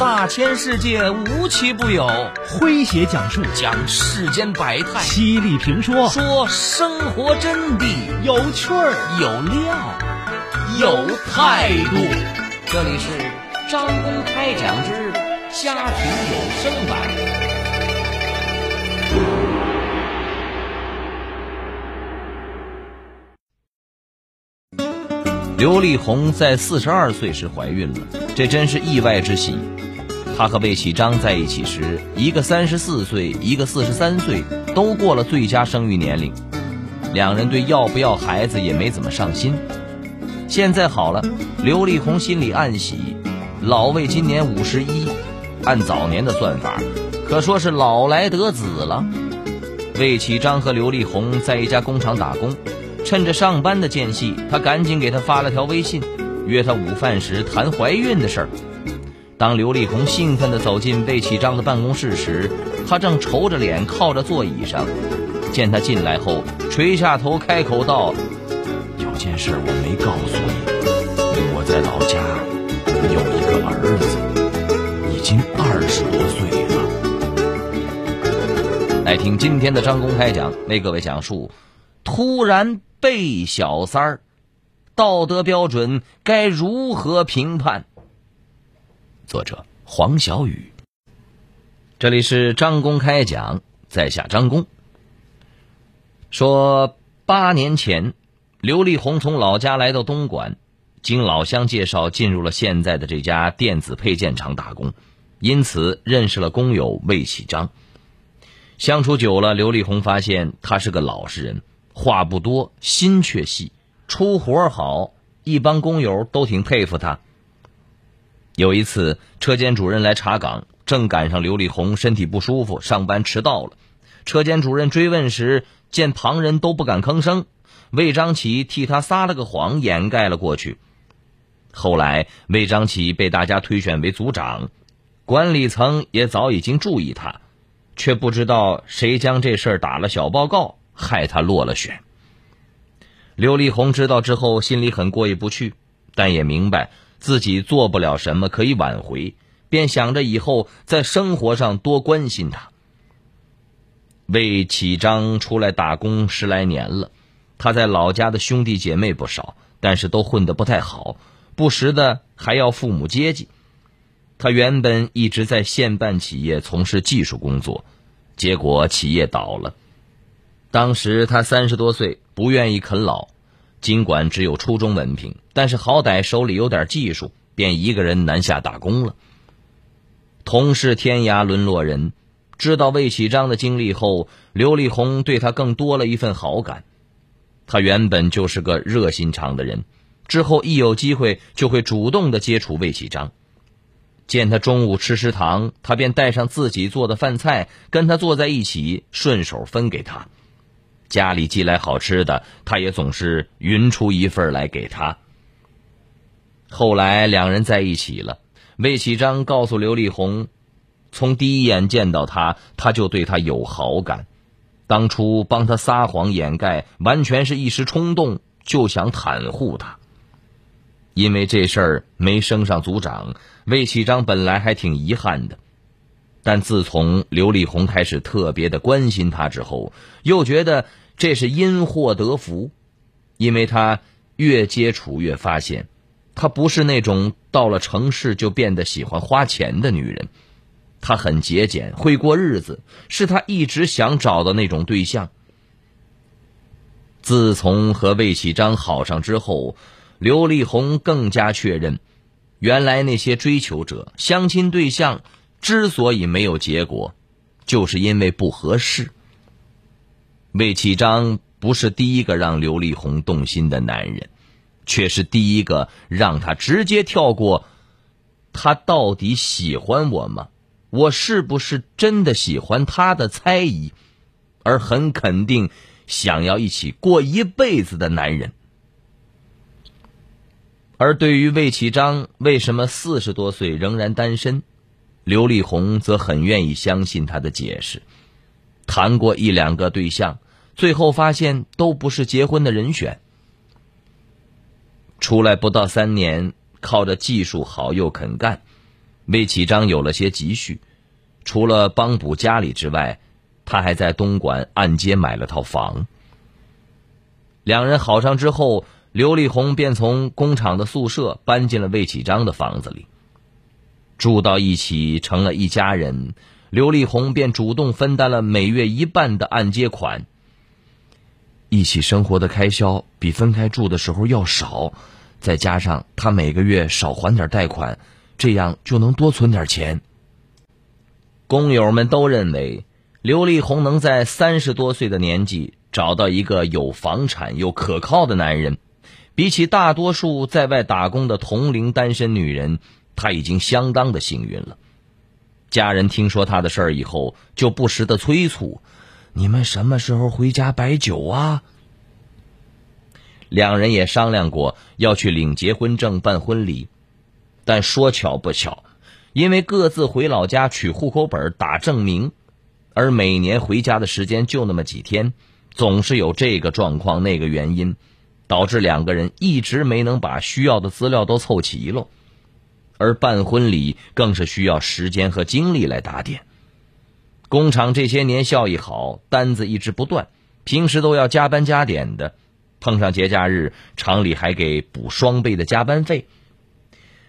大千世界无奇不有，诙谐讲述。讲世间百态，犀利评说。说生活真谛，有趣儿。有料。有态度。这里是张公开讲之家庭有声版。刘丽红在四十二岁时怀孕了，这真是意外之喜。他和魏启章在一起时，一个三十四岁，一个四十三岁，都过了最佳生育年龄。两人对要不要孩子也没怎么上心。现在好了，刘丽红心里暗喜，老魏今年五十一，按早年的算法，可说是老来得子了。魏启章和刘丽红在一家工厂打工。趁着上班的间隙，他赶紧给他发了条微信，约他午饭时谈怀孕的事儿。当刘丽红兴奋地走进魏启章的办公室时，他正愁着脸靠着座椅上。见他进来后，垂下头开口道：“有件事我没告诉你，我在老家有一个儿子，已经二十多岁了。”来听今天的张公开讲，为各位讲述：突然。被小三儿，道德标准该如何评判？作者黄小雨。这里是张公开讲，在下张公。说八年前，刘丽红从老家来到东莞，经老乡介绍进入了现在的这家电子配件厂打工，因此认识了工友魏启章。相处久了，刘丽红发现他是个老实人。话不多，心却细，出活好，一帮工友都挺佩服他。有一次，车间主任来查岗，正赶上刘丽红身体不舒服，上班迟到了。车间主任追问时，见旁人都不敢吭声，魏章启替他撒了个谎，掩盖了过去。后来，魏章启被大家推选为组长，管理层也早已经注意他，却不知道谁将这事儿打了小报告。害他落了选。刘丽红知道之后，心里很过意不去，但也明白自己做不了什么可以挽回，便想着以后在生活上多关心他。魏启章出来打工十来年了，他在老家的兄弟姐妹不少，但是都混得不太好，不时的还要父母接济。他原本一直在县办企业从事技术工作，结果企业倒了。当时他三十多岁，不愿意啃老，尽管只有初中文凭，但是好歹手里有点技术，便一个人南下打工了。同是天涯沦落人，知道魏启章的经历后，刘丽红对他更多了一份好感。他原本就是个热心肠的人，之后一有机会就会主动的接触魏启章。见他中午吃食堂，他便带上自己做的饭菜，跟他坐在一起，顺手分给他。家里寄来好吃的，他也总是匀出一份来给他。后来两人在一起了，魏启章告诉刘丽红，从第一眼见到他，他就对他有好感。当初帮他撒谎掩盖，完全是一时冲动，就想袒护他。因为这事儿没升上组长，魏启章本来还挺遗憾的。但自从刘丽红开始特别的关心他之后，又觉得这是因祸得福，因为他越接触越发现，她不是那种到了城市就变得喜欢花钱的女人，她很节俭，会过日子，是他一直想找的那种对象。自从和魏启章好上之后，刘丽红更加确认，原来那些追求者、相亲对象。之所以没有结果，就是因为不合适。魏启章不是第一个让刘丽红动心的男人，却是第一个让他直接跳过“他到底喜欢我吗？我是不是真的喜欢他的猜疑”，而很肯定想要一起过一辈子的男人。而对于魏启章为什么四十多岁仍然单身？刘丽红则很愿意相信他的解释，谈过一两个对象，最后发现都不是结婚的人选。出来不到三年，靠着技术好又肯干，魏启章有了些积蓄，除了帮补家里之外，他还在东莞按揭买了套房。两人好上之后，刘丽红便从工厂的宿舍搬进了魏启章的房子里，住到一起成了一家人。刘丽红便主动分担了每月一半的按揭款。一起生活的开销比分开住的时候要少，再加上他每个月少还点贷款，这样就能多存点钱。工友们都认为，刘丽红能在三十多岁的年纪找到一个有房产又可靠的男人，比起大多数在外打工的同龄单身女人，她已经相当的幸运了。家人听说他的事儿以后，就不时的催促：“你们什么时候回家摆酒啊？”两人也商量过要去领结婚证办婚礼，但说巧不巧，因为各自回老家取户口本打证明，而每年回家的时间就那么几天，总是有这个状况那个原因，导致两个人一直没能把需要的资料都凑齐了。而办婚礼更是需要时间和精力来打点。工厂这些年效益好，单子一直不断，平时都要加班加点的，碰上节假日，厂里还给补双倍的加班费。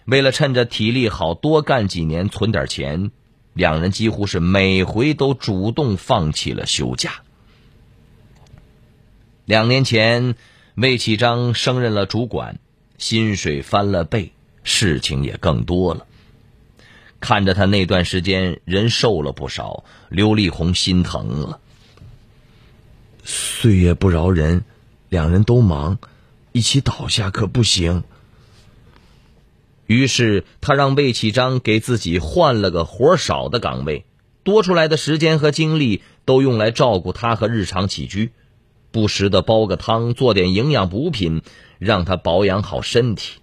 为了趁着体力好多干几年存点钱，两人几乎是每回都主动放弃了休假。两年前，魏启章升任了主管，薪水翻了倍。事情也更多了。看着他那段时间人瘦了不少，刘丽红心疼了。岁月不饶人，两人都忙，一起倒下可不行。于是他让魏启章给自己换了个活少的岗位，多出来的时间和精力都用来照顾他和日常起居，不时的煲个汤，做点营养补品，让他保养好身体。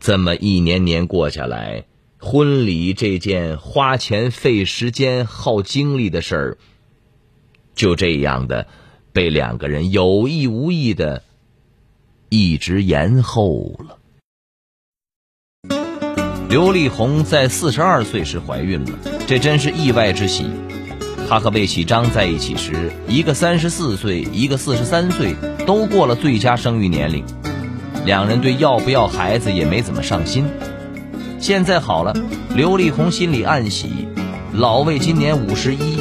这么一年年过下来，婚礼这件花钱、费时间、耗精力的事儿，就这样的被两个人有意无意的一直延后了。刘丽红在四十二岁时怀孕了，这真是意外之喜。她和魏启章在一起时，一个三十四岁，一个四十三岁，都过了最佳生育年龄。两人对要不要孩子也没怎么上心。现在好了，刘丽红心里暗喜，老魏今年五十一，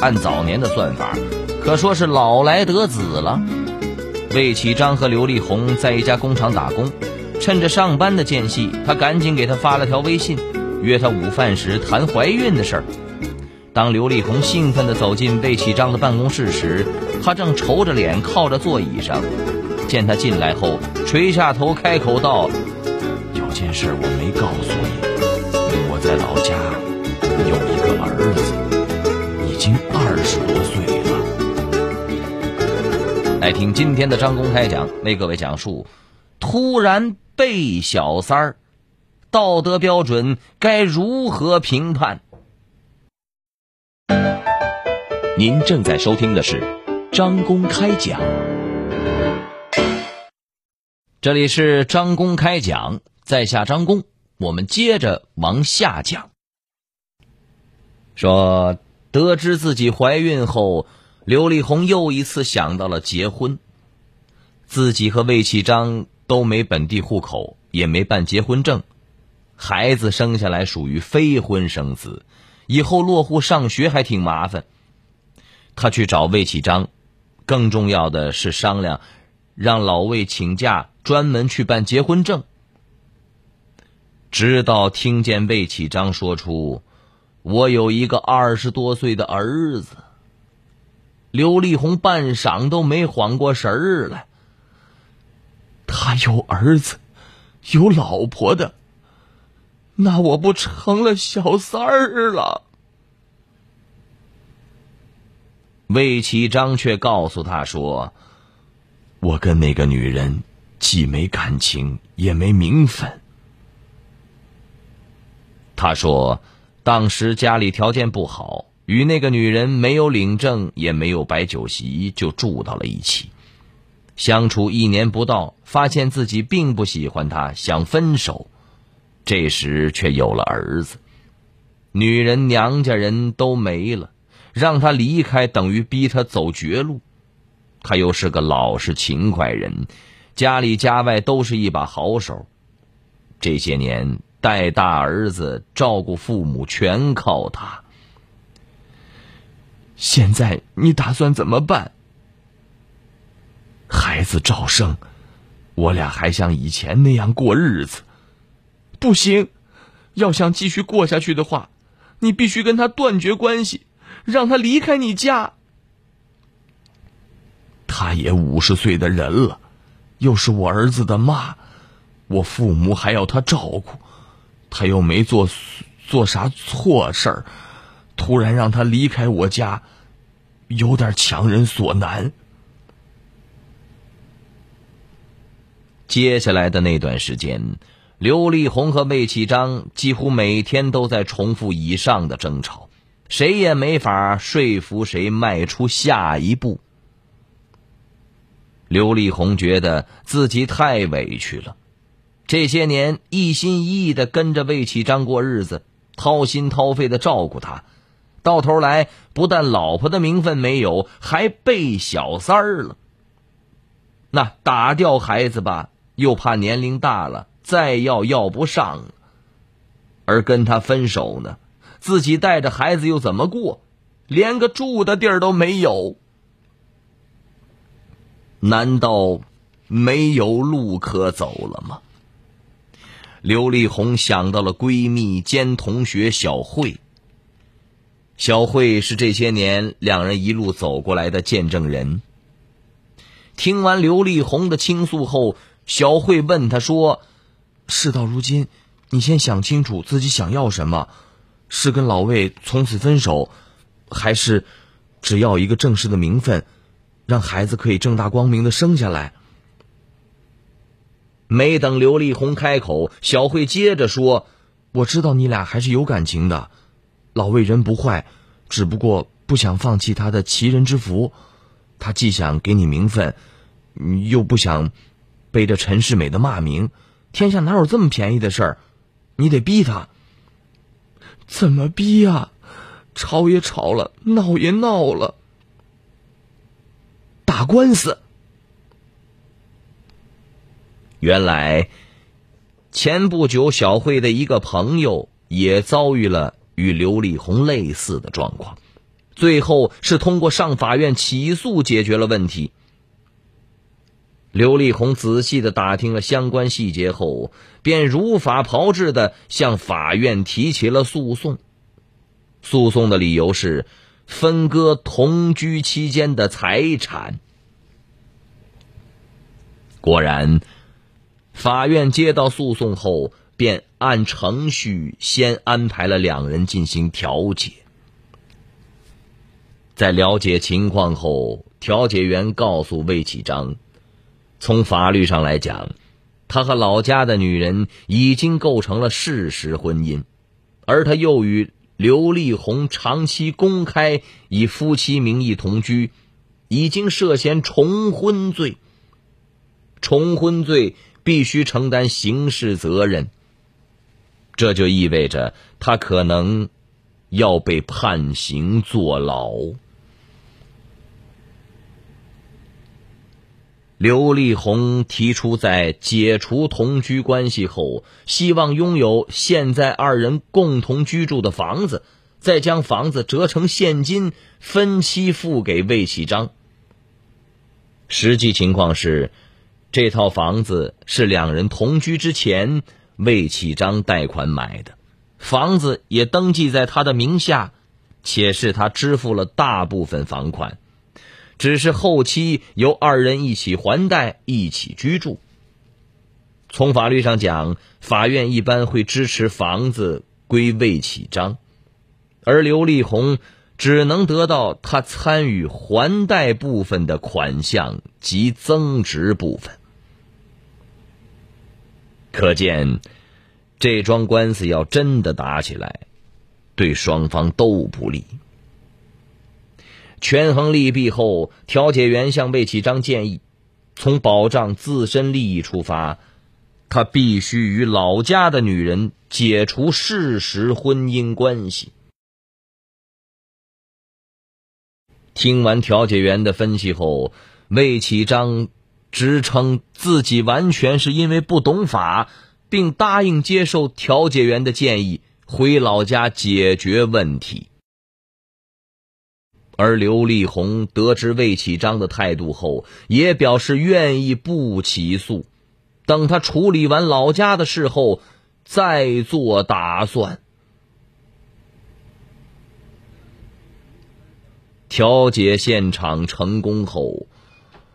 按早年的算法，可说是老来得子了。魏启章和刘丽红在一家工厂打工，趁着上班的间隙，他赶紧给他发了条微信，约他午饭时谈怀孕的事儿。当刘丽红兴奋地走进魏启章的办公室时，他正愁着脸靠着座椅上。见他进来后，垂下头开口道：“有件事我没告诉你，我在老家有一个儿子，已经二十多岁了。”来听今天的张公开讲，为各位讲述：突然被小三儿，道德标准该如何评判？您正在收听的是张公开讲。这里是张公开讲，在下张公，我们接着往下讲。说得知自己怀孕后，刘丽红又一次想到了结婚。自己和魏启章都没本地户口，也没办结婚证，孩子生下来属于非婚生子，以后落户上学还挺麻烦。他去找魏启章，更重要的是商量。让老魏请假，专门去办结婚证。直到听见魏启章说出：“我有一个二十多岁的儿子。”刘丽红半晌都没缓过神儿来。他有儿子，有老婆的，那我不成了小三儿了？魏启章却告诉他说。我跟那个女人既没感情也没名分。他说，当时家里条件不好，与那个女人没有领证也没有摆酒席，就住到了一起。相处一年不到，发现自己并不喜欢她，想分手。这时却有了儿子。女人娘家人都没了，让他离开等于逼他走绝路。他又是个老实勤快人，家里家外都是一把好手。这些年带大儿子、照顾父母全靠他。现在你打算怎么办？孩子照生，我俩还像以前那样过日子？不行，要想继续过下去的话。你必须跟他断绝关系，让他离开你家。他也五十岁的人了，又是我儿子的妈，我父母还要他照顾，他又没做做啥错事儿，突然让他离开我家，有点强人所难。接下来的那段时间。刘丽红和魏启章几乎每天都在重复以上的争吵，谁也没法说服谁迈出下一步。刘丽红觉得自己太委屈了，这些年一心一意的跟着魏启章过日子，掏心掏肺的照顾他，到头来不但老婆的名分没有，还被小三儿了。那打掉孩子吧，又怕年龄大了。再要要不上，而跟他分手呢，自己带着孩子又怎么过？连个住的地儿都没有，难道没有路可走了吗？刘丽红想到了闺蜜兼同学小慧。小慧是这些年两人一路走过来的见证人。听完刘丽红的倾诉后，小慧问她说。事到如今，你先想清楚自己想要什么：是跟老魏从此分手，还是只要一个正式的名分，让孩子可以正大光明的生下来？没等刘丽红开口，小慧接着说：“我知道你俩还是有感情的，老魏人不坏，只不过不想放弃他的奇人之福。他既想给你名分，又不想背着陈世美的骂名。”天下哪有这么便宜的事儿？你得逼他。怎么逼呀？吵也吵了，闹也闹了，打官司。原来，前不久小慧的一个朋友也遭遇了与刘丽红类似的状况，最后是通过上法院起诉解决了问题。刘丽红仔细的打听了相关细节后，便如法炮制的向法院提起了诉讼。诉讼的理由是分割同居期间的财产。果然，法院接到诉讼后，便按程序先安排了两人进行调解。在了解情况后，调解员告诉魏启章。从法律上来讲，他和老家的女人已经构成了事实婚姻，而他又与刘丽红长期公开以夫妻名义同居，已经涉嫌重婚罪。重婚罪必须承担刑事责任，这就意味着他可能要被判刑坐牢。刘丽红提出，在解除同居关系后，希望拥有现在二人共同居住的房子，再将房子折成现金分期付给魏启章。实际情况是，这套房子是两人同居之前魏启章贷款买的，房子也登记在他的名下，且是他支付了大部分房款。只是后期由二人一起还贷、一起居住。从法律上讲，法院一般会支持房子归魏启章，而刘丽红只能得到他参与还贷部分的款项及增值部分。可见，这桩官司要真的打起来，对双方都不利。权衡利弊后，调解员向魏启章建议，从保障自身利益出发，他必须与老家的女人解除事实婚姻关系。听完调解员的分析后，魏启章直称自己完全是因为不懂法，并答应接受调解员的建议，回老家解决问题。而刘丽红得知魏启章的态度后，也表示愿意不起诉，等他处理完老家的事后再做打算。调解现场成功后，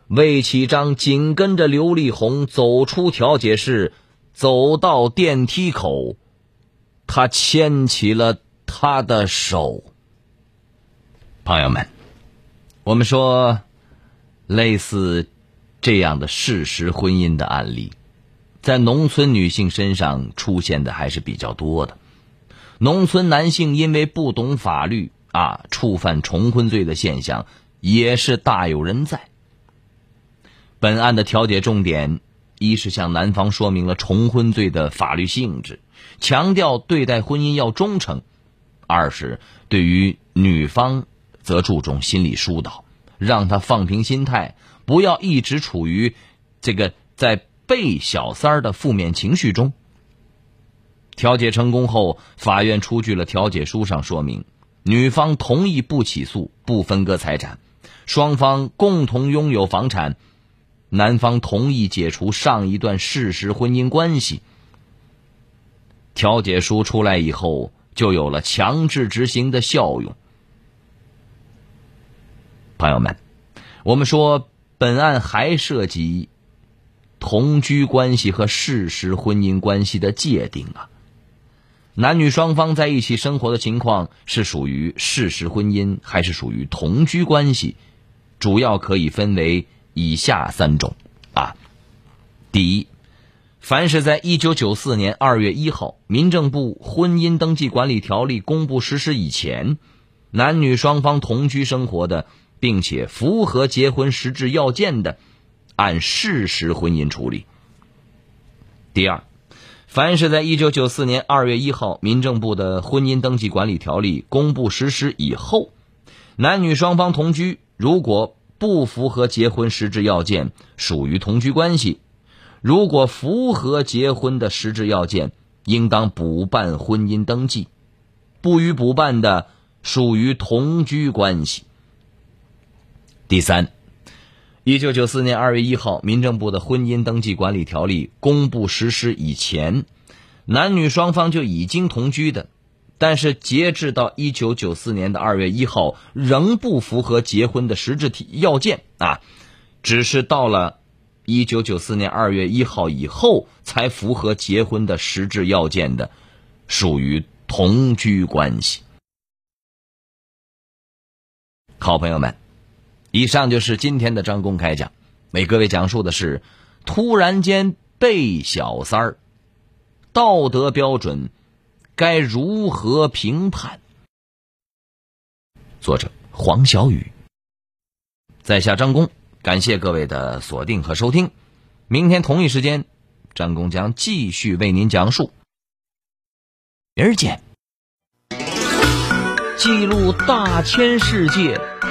魏启章紧跟着刘丽红走出调解室，走到电梯口，他牵起了她的手。朋友们，我们说，类似这样的事实婚姻的案例，在农村女性身上出现的还是比较多的。农村男性因为不懂法律啊，触犯重婚罪的现象也是大有人在。本案的调解重点，一是向男方说明了重婚罪的法律性质，强调对待婚姻要忠诚；二是对于女方。则注重心理疏导，让他放平心态，不要一直处于这个在被小三儿的负面情绪中。调解成功后，法院出具了调解书，上说明女方同意不起诉、不分割财产，双方共同拥有房产，男方同意解除上一段事实婚姻关系。调解书出来以后，就有了强制执行的效用。朋友们，我们说本案还涉及同居关系和事实婚姻关系的界定啊。男女双方在一起生活的情况是属于事实婚姻还是属于同居关系？主要可以分为以下三种啊。第一，凡是在一九九四年二月一号民政部婚姻登记管理条例公布实施以前，男女双方同居生活的。并且符合结婚实质要件的，按事实婚姻处理。第二，凡是在一九九四年二月一号民政部的婚姻登记管理条例公布实施以后，男女双方同居，如果不符合结婚实质要件，属于同居关系；如果符合结婚的实质要件，应当补办婚姻登记；不予补办的，属于同居关系。第三，一九九四年二月一号，民政部的婚姻登记管理条例公布实施以前，男女双方就已经同居的，但是截至到一九九四年的二月一号，仍不符合结婚的实质体要件啊，只是到了一九九四年二月一号以后才符合结婚的实质要件的，属于同居关系。好朋友们。以上就是今天的张公开讲，为各位讲述的是突然间被小三儿，道德标准该如何评判？作者黄小雨，在下张工，感谢各位的锁定和收听。明天同一时间，张工将继续为您讲述。明儿见。记录大千世界。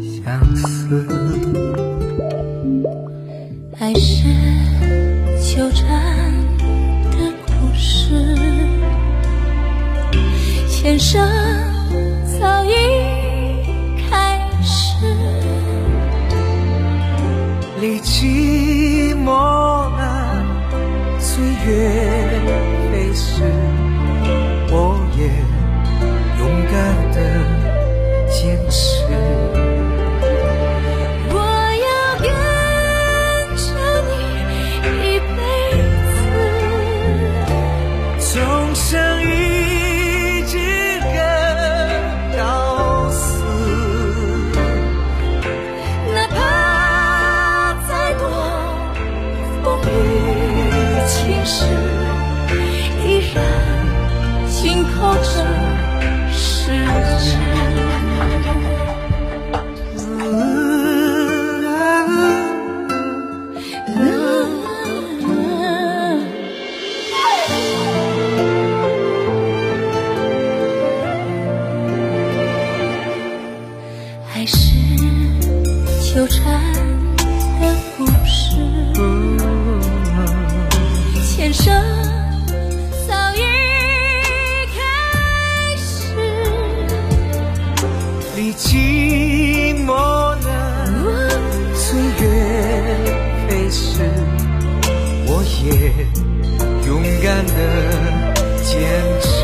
相思，爱是纠缠的故事，前生早已。寂寞了，岁月飞逝，我也勇敢的坚持。